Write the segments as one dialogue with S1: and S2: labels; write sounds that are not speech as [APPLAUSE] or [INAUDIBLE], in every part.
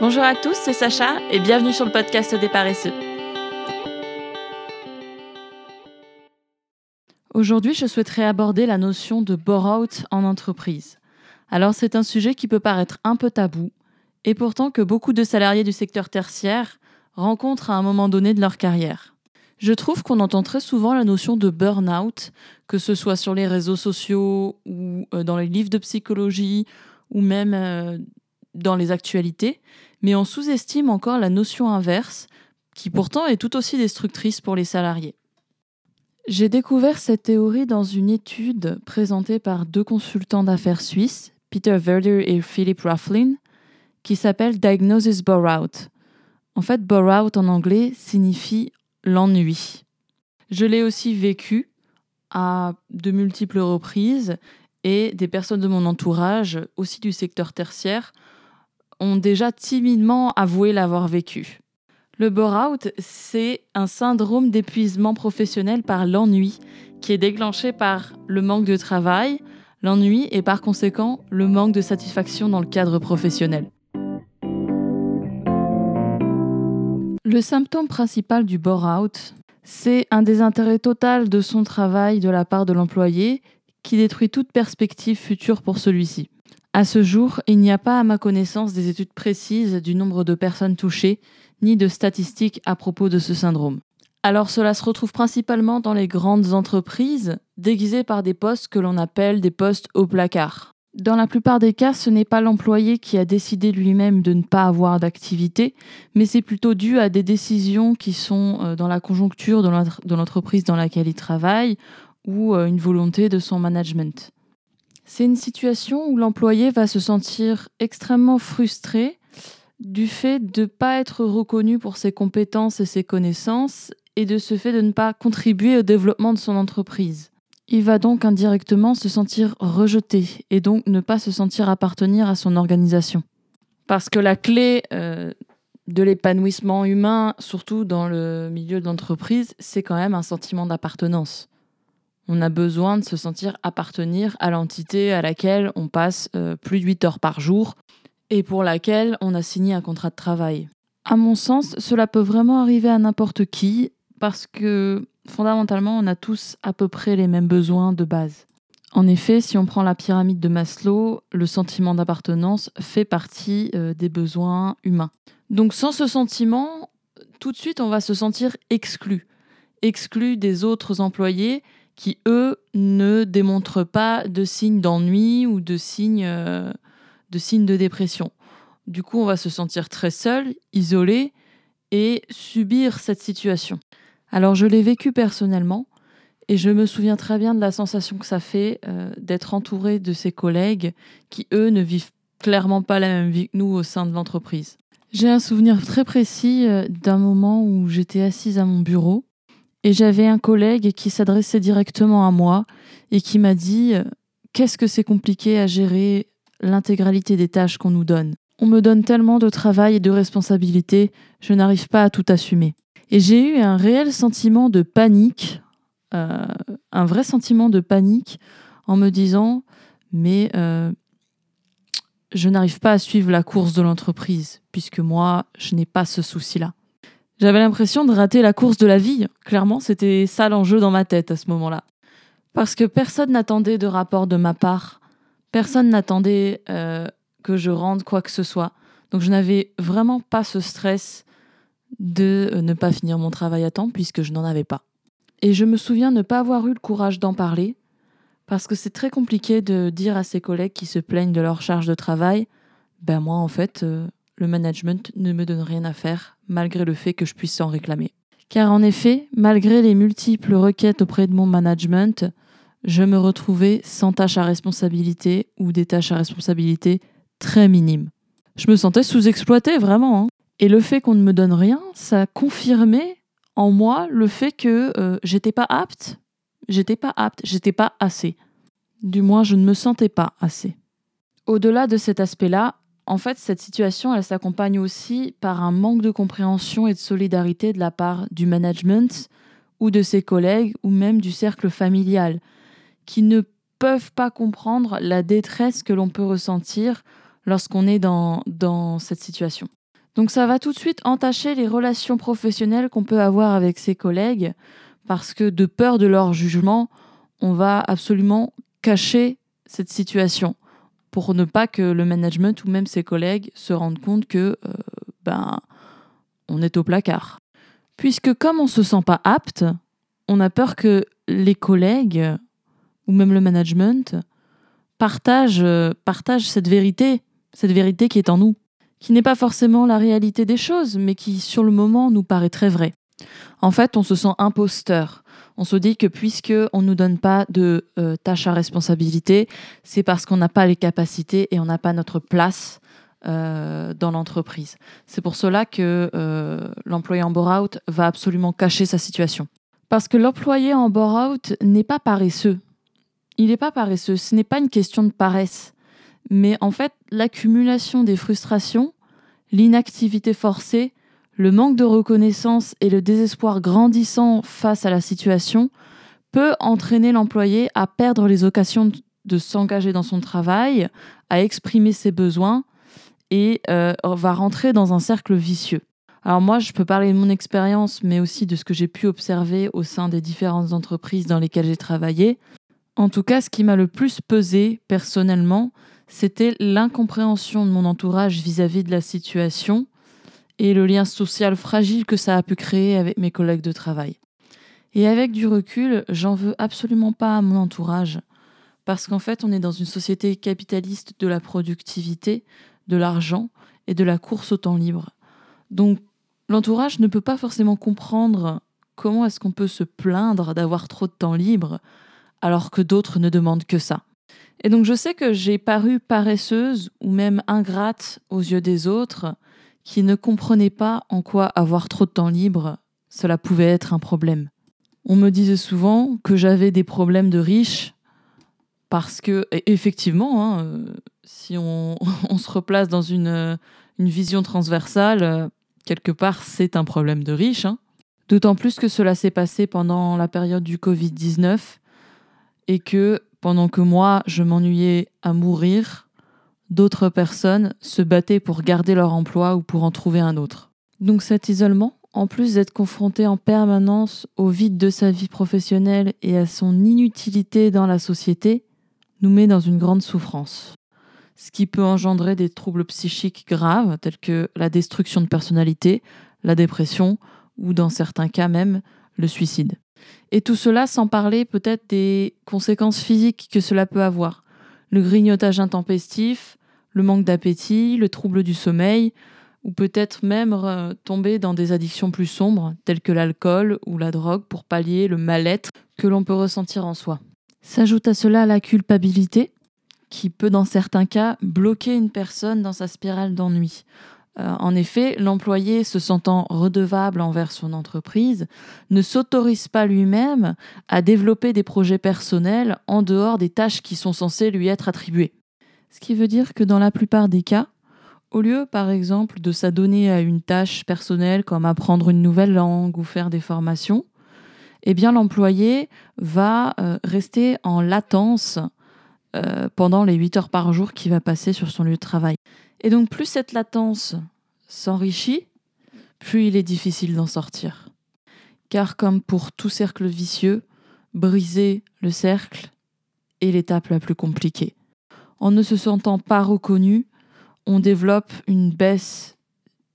S1: Bonjour à tous, c'est Sacha et bienvenue sur le podcast des paresseux. Aujourd'hui, je souhaiterais aborder la notion de bore-out en entreprise. Alors, c'est un sujet qui peut paraître un peu tabou, et pourtant que beaucoup de salariés du secteur tertiaire rencontrent à un moment donné de leur carrière. Je trouve qu'on entend très souvent la notion de burn-out, que ce soit sur les réseaux sociaux ou euh, dans les livres de psychologie ou même euh, dans les actualités, mais on sous-estime encore la notion inverse, qui pourtant est tout aussi destructrice pour les salariés. J'ai découvert cette théorie dans une étude présentée par deux consultants d'affaires suisses, Peter Werder et Philip Rufflin, qui s'appelle Diagnosis Bore-out. En fait, bore-out en anglais signifie l'ennui. Je l'ai aussi vécu à de multiples reprises et des personnes de mon entourage, aussi du secteur tertiaire, ont déjà timidement avoué l'avoir vécu. Le bore-out, c'est un syndrome d'épuisement professionnel par l'ennui qui est déclenché par le manque de travail, l'ennui et par conséquent le manque de satisfaction dans le cadre professionnel. Le symptôme principal du bore-out, c'est un désintérêt total de son travail de la part de l'employé qui détruit toute perspective future pour celui-ci. À ce jour, il n'y a pas à ma connaissance des études précises du nombre de personnes touchées, ni de statistiques à propos de ce syndrome. Alors cela se retrouve principalement dans les grandes entreprises, déguisées par des postes que l'on appelle des postes au placard. Dans la plupart des cas, ce n'est pas l'employé qui a décidé lui-même de ne pas avoir d'activité, mais c'est plutôt dû à des décisions qui sont euh, dans la conjoncture de l'entreprise dans laquelle il travaille ou euh, une volonté de son management. C'est une situation où l'employé va se sentir extrêmement frustré du fait de ne pas être reconnu pour ses compétences et ses connaissances et de ce fait de ne pas contribuer au développement de son entreprise. Il va donc indirectement se sentir rejeté et donc ne pas se sentir appartenir à son organisation. Parce que la clé euh, de l'épanouissement humain, surtout dans le milieu de l'entreprise, c'est quand même un sentiment d'appartenance. On a besoin de se sentir appartenir à l'entité à laquelle on passe euh, plus de 8 heures par jour et pour laquelle on a signé un contrat de travail. À mon sens, cela peut vraiment arriver à n'importe qui parce que fondamentalement, on a tous à peu près les mêmes besoins de base. En effet, si on prend la pyramide de Maslow, le sentiment d'appartenance fait partie euh, des besoins humains. Donc sans ce sentiment, tout de suite, on va se sentir exclu. Exclu des autres employés qui, eux, ne démontrent pas de signes d'ennui ou de signes, euh, de signes de dépression. Du coup, on va se sentir très seul, isolé et subir cette situation. Alors, je l'ai vécu personnellement et je me souviens très bien de la sensation que ça fait euh, d'être entouré de ses collègues qui, eux, ne vivent clairement pas la même vie que nous au sein de l'entreprise. J'ai un souvenir très précis euh, d'un moment où j'étais assise à mon bureau et j'avais un collègue qui s'adressait directement à moi et qui m'a dit euh, Qu'est-ce que c'est compliqué à gérer l'intégralité des tâches qu'on nous donne? On me donne tellement de travail et de responsabilités, je n'arrive pas à tout assumer. Et j'ai eu un réel sentiment de panique, euh, un vrai sentiment de panique en me disant Mais euh, je n'arrive pas à suivre la course de l'entreprise, puisque moi, je n'ai pas ce souci-là. J'avais l'impression de rater la course de la vie. Clairement, c'était ça l'enjeu dans ma tête à ce moment-là. Parce que personne n'attendait de rapport de ma part. Personne n'attendait euh, que je rende quoi que ce soit. Donc je n'avais vraiment pas ce stress de euh, ne pas finir mon travail à temps puisque je n'en avais pas. Et je me souviens ne pas avoir eu le courage d'en parler parce que c'est très compliqué de dire à ses collègues qui se plaignent de leur charge de travail, ben moi en fait, euh, le management ne me donne rien à faire, malgré le fait que je puisse s'en réclamer. Car en effet, malgré les multiples requêtes auprès de mon management, je me retrouvais sans tâches à responsabilité ou des tâches à responsabilité très minimes. Je me sentais sous-exploité vraiment. Hein. Et le fait qu'on ne me donne rien, ça confirmait en moi le fait que euh, j'étais pas apte, j'étais pas apte, j'étais pas assez. Du moins, je ne me sentais pas assez. Au-delà de cet aspect-là, en fait, cette situation, elle s'accompagne aussi par un manque de compréhension et de solidarité de la part du management ou de ses collègues ou même du cercle familial, qui ne peuvent pas comprendre la détresse que l'on peut ressentir lorsqu'on est dans, dans cette situation. Donc ça va tout de suite entacher les relations professionnelles qu'on peut avoir avec ses collègues, parce que de peur de leur jugement, on va absolument cacher cette situation pour ne pas que le management ou même ses collègues se rendent compte que euh, ben on est au placard. Puisque comme on se sent pas apte, on a peur que les collègues ou même le management partagent, euh, partagent cette vérité, cette vérité qui est en nous, qui n'est pas forcément la réalité des choses, mais qui sur le moment nous paraît très vraie. En fait, on se sent imposteur. On se dit que puisque on nous donne pas de euh, tâches à responsabilité, c'est parce qu'on n'a pas les capacités et on n'a pas notre place euh, dans l'entreprise. C'est pour cela que euh, l'employé en bore-out va absolument cacher sa situation. Parce que l'employé en bore-out n'est pas paresseux. Il n'est pas paresseux. Ce n'est pas une question de paresse. Mais en fait, l'accumulation des frustrations, l'inactivité forcée, le manque de reconnaissance et le désespoir grandissant face à la situation peut entraîner l'employé à perdre les occasions de s'engager dans son travail, à exprimer ses besoins et euh, va rentrer dans un cercle vicieux. Alors moi, je peux parler de mon expérience, mais aussi de ce que j'ai pu observer au sein des différentes entreprises dans lesquelles j'ai travaillé. En tout cas, ce qui m'a le plus pesé personnellement, c'était l'incompréhension de mon entourage vis-à-vis de la situation et le lien social fragile que ça a pu créer avec mes collègues de travail. Et avec du recul, j'en veux absolument pas à mon entourage, parce qu'en fait, on est dans une société capitaliste de la productivité, de l'argent et de la course au temps libre. Donc, l'entourage ne peut pas forcément comprendre comment est-ce qu'on peut se plaindre d'avoir trop de temps libre, alors que d'autres ne demandent que ça. Et donc, je sais que j'ai paru paresseuse ou même ingrate aux yeux des autres, qui ne comprenaient pas en quoi avoir trop de temps libre, cela pouvait être un problème. On me disait souvent que j'avais des problèmes de riche parce que, effectivement, hein, euh, si on, [LAUGHS] se replace dans une, vision transversale, euh, quelque part, c'est un problème de riche. Hein. D'autant plus que cela s'est passé pendant la période du Covid-19 et que pendant que moi, je m'ennuyais à mourir, d'autres personnes se battaient pour garder leur emploi ou pour en trouver un autre. Donc cet isolement, en plus d'être confronté en permanence au vide de sa vie professionnelle et à son inutilité dans la société, nous met dans une grande souffrance, ce qui peut engendrer des troubles psychiques graves tels que la destruction de personnalité, la dépression ou dans certains cas même le suicide. Et tout cela sans parler peut-être des conséquences physiques que cela peut avoir. Le grignotage intempestif, le manque d'appétit, le trouble du sommeil, ou peut-être même euh, tomber dans des addictions plus sombres, telles que l'alcool ou la drogue, pour pallier le mal-être que l'on peut ressentir en soi. S'ajoute à cela la culpabilité, qui peut dans certains cas bloquer une personne dans sa spirale d'ennui. Euh, en effet, l'employé, se sentant redevable envers son entreprise, ne s'autorise pas lui-même à développer des projets personnels en dehors des tâches qui sont censées lui être attribuées. Ce qui veut dire que dans la plupart des cas, au lieu par exemple de s'adonner à une tâche personnelle comme apprendre une nouvelle langue ou faire des formations, eh bien l'employé va euh, rester en latence euh, pendant les 8 heures par jour qu'il va passer sur son lieu de travail. Et donc plus cette latence s'enrichit, plus il est difficile d'en sortir. Car comme pour tout cercle vicieux, briser le cercle est l'étape la plus compliquée en ne se sentant pas reconnu, on développe une baisse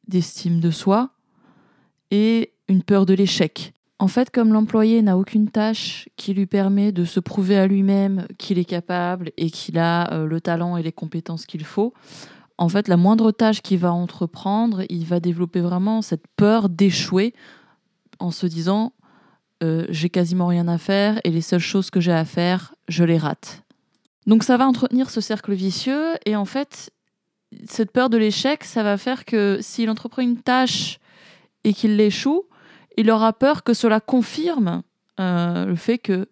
S1: d'estime de soi et une peur de l'échec. En fait, comme l'employé n'a aucune tâche qui lui permet de se prouver à lui-même qu'il est capable et qu'il a euh, le talent et les compétences qu'il faut, en fait, la moindre tâche qu'il va entreprendre, il va développer vraiment cette peur d'échouer en se disant euh, j'ai quasiment rien à faire et les seules choses que j'ai à faire, je les rate. Donc ça va entretenir ce cercle vicieux et en fait, cette peur de l'échec, ça va faire que s'il entreprend une tâche et qu'il l'échoue, il aura peur que cela confirme euh, le fait que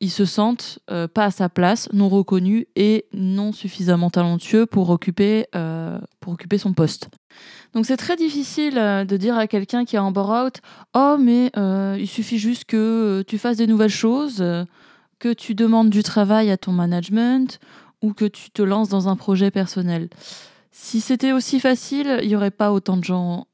S1: il se sente euh, pas à sa place, non reconnu et non suffisamment talentueux pour occuper, euh, pour occuper son poste. Donc c'est très difficile de dire à quelqu'un qui est en bore-out, oh mais il suffit juste que tu fasses des nouvelles choses que tu demandes du travail à ton management ou que tu te lances dans un projet personnel. Si c'était aussi facile, il n'y aurait pas autant de gens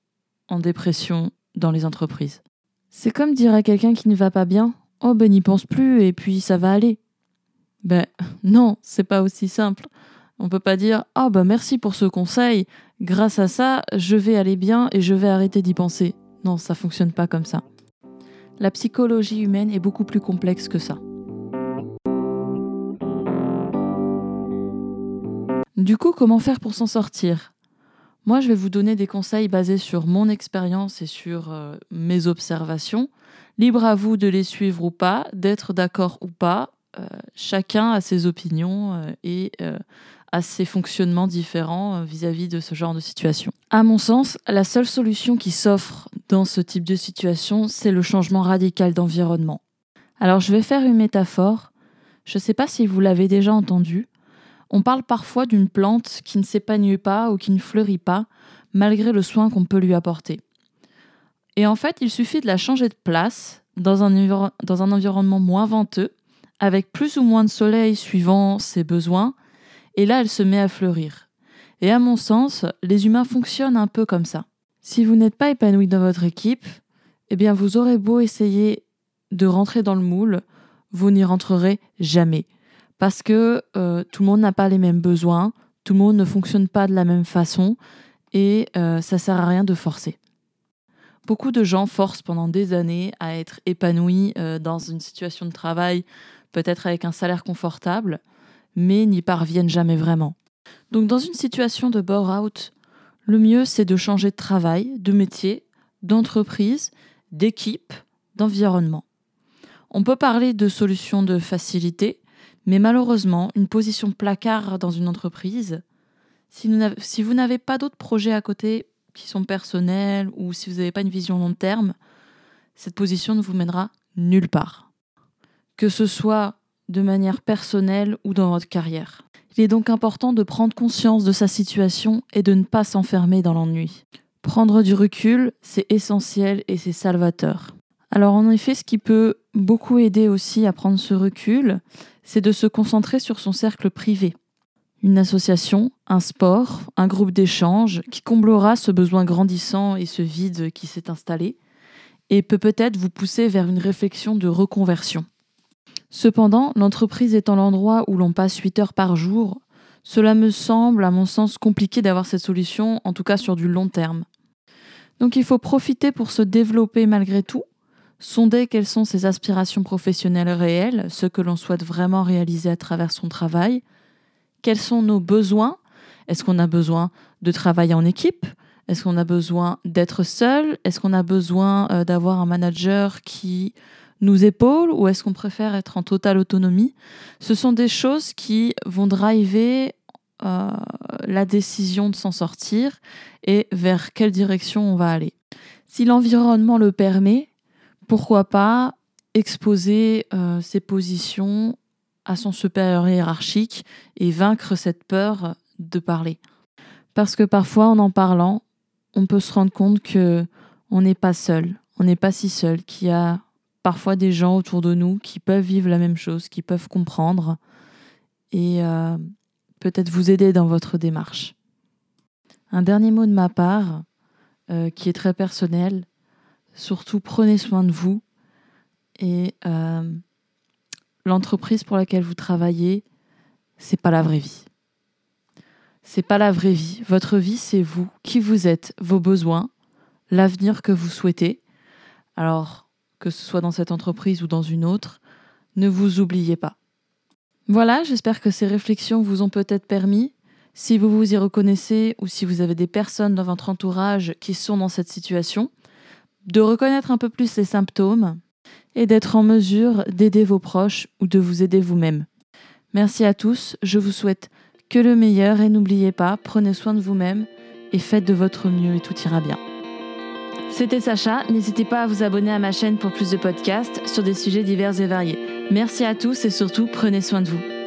S1: en dépression dans les entreprises. C'est comme dire à quelqu'un qui ne va pas bien Oh ben n'y pense plus et puis ça va aller. Ben [LAUGHS] non, c'est pas aussi simple. On peut pas dire oh ben merci pour ce conseil, grâce à ça, je vais aller bien et je vais arrêter d'y penser. Non, ça fonctionne pas comme ça. La psychologie humaine est beaucoup plus complexe que ça. Du coup, comment faire pour s'en sortir? Moi, je vais vous donner des conseils basés sur mon expérience et sur euh, mes observations. Libre à vous de les suivre ou pas, d'être d'accord ou pas. Euh, chacun a ses opinions euh, et a ses fonctionnements différents vis-à-vis -vis de ce genre de situation. À mon sens, la seule solution qui s'offre dans ce type de situation, c'est le changement radical d'environnement. Alors je vais faire une métaphore. Je ne sais pas si vous l'avez déjà entendu. On parle parfois d'une plante qui ne s'épanouit pas ou qui ne fleurit pas, malgré le soin qu'on peut lui apporter. Et en fait, il suffit de la changer de place dans un, dans un environnement moins venteux, avec plus ou moins de soleil suivant ses besoins, et là, elle se met à fleurir. Et à mon sens, les humains fonctionnent un peu comme ça. Si vous n'êtes pas épanoui dans votre équipe, eh bien vous aurez beau essayer de rentrer dans le moule, vous n'y rentrerez jamais parce que euh, tout le monde n'a pas les mêmes besoins, tout le monde ne fonctionne pas de la même façon et euh, ça sert à rien de forcer. Beaucoup de gens forcent pendant des années à être épanouis euh, dans une situation de travail, peut-être avec un salaire confortable, mais n'y parviennent jamais vraiment. Donc dans une situation de bore-out, le mieux c'est de changer de travail, de métier, d'entreprise, d'équipe, d'environnement. On peut parler de solutions de facilité, mais malheureusement, une position placard dans une entreprise, si, vous n'avez pas d'autres projets à côté qui sont personnels ou si vous n'avez pas une vision long terme, cette position ne vous mènera nulle part. Que ce soit de manière personnelle ou dans votre carrière. Il est donc important de prendre conscience de sa situation et de ne pas s'enfermer dans l'ennui. Prendre du recul, c'est essentiel et c'est salvateur. Alors en effet, ce qui peut beaucoup aider aussi à prendre ce recul, c'est de se concentrer sur son cercle privé. Une association, un sport, un groupe d'échange qui comblera ce besoin grandissant et ce vide qui s'est installé et peut peut-être vous pousser vers une réflexion de reconversion. Cependant, l'entreprise étant l'endroit où l'on passe 8 heures par jour, cela me semble, à mon sens, compliqué d'avoir cette solution, en tout cas sur du long terme. Donc il faut profiter pour se développer malgré tout, sonder quelles sont ses aspirations professionnelles réelles, ce que l'on souhaite vraiment réaliser à travers son travail, quels sont nos besoins, est-ce qu'on a besoin de travailler en équipe, est-ce qu'on a besoin d'être seul, est-ce qu'on a besoin euh, d'avoir un manager qui nous épaule ou est-ce qu'on préfère être en totale autonomie? Ce sont des choses qui vont driver euh, la décision de s'en sortir et vers quelle direction on va aller. Si l'environnement le permet, pourquoi pas exposer euh, ses positions à son supérieur hiérarchique et vaincre cette peur de parler. Parce que parfois, en en parlant, on peut se rendre compte que on n'est pas seul, on n'est pas si seul, qu'il y a parfois des gens autour de nous qui peuvent vivre la même chose, qui peuvent comprendre et euh, peut-être vous aider dans votre démarche. Un dernier mot de ma part, euh, qui est très personnel, Surtout, prenez soin de vous et euh, l'entreprise pour laquelle vous travaillez, c'est pas la vraie vie. C'est pas la vraie vie. Votre vie, c'est vous, qui vous êtes, vos besoins, l'avenir que vous souhaitez. Alors, que ce soit dans cette entreprise ou dans une autre, ne vous oubliez pas. Voilà, j'espère que ces réflexions vous ont peut-être permis, si vous vous y reconnaissez ou si vous avez des personnes dans votre entourage qui sont dans cette situation, de reconnaître un peu plus les symptômes et d'être en mesure d'aider vos proches ou de vous aider vous-même. Merci à tous, je vous souhaite que le meilleur et n'oubliez pas, prenez soin de vous-même et faites de votre mieux et tout ira bien. C'était Sacha, n'hésitez pas à vous abonner à ma chaîne pour plus de podcasts sur des sujets divers et variés. Merci à tous et surtout prenez soin de vous.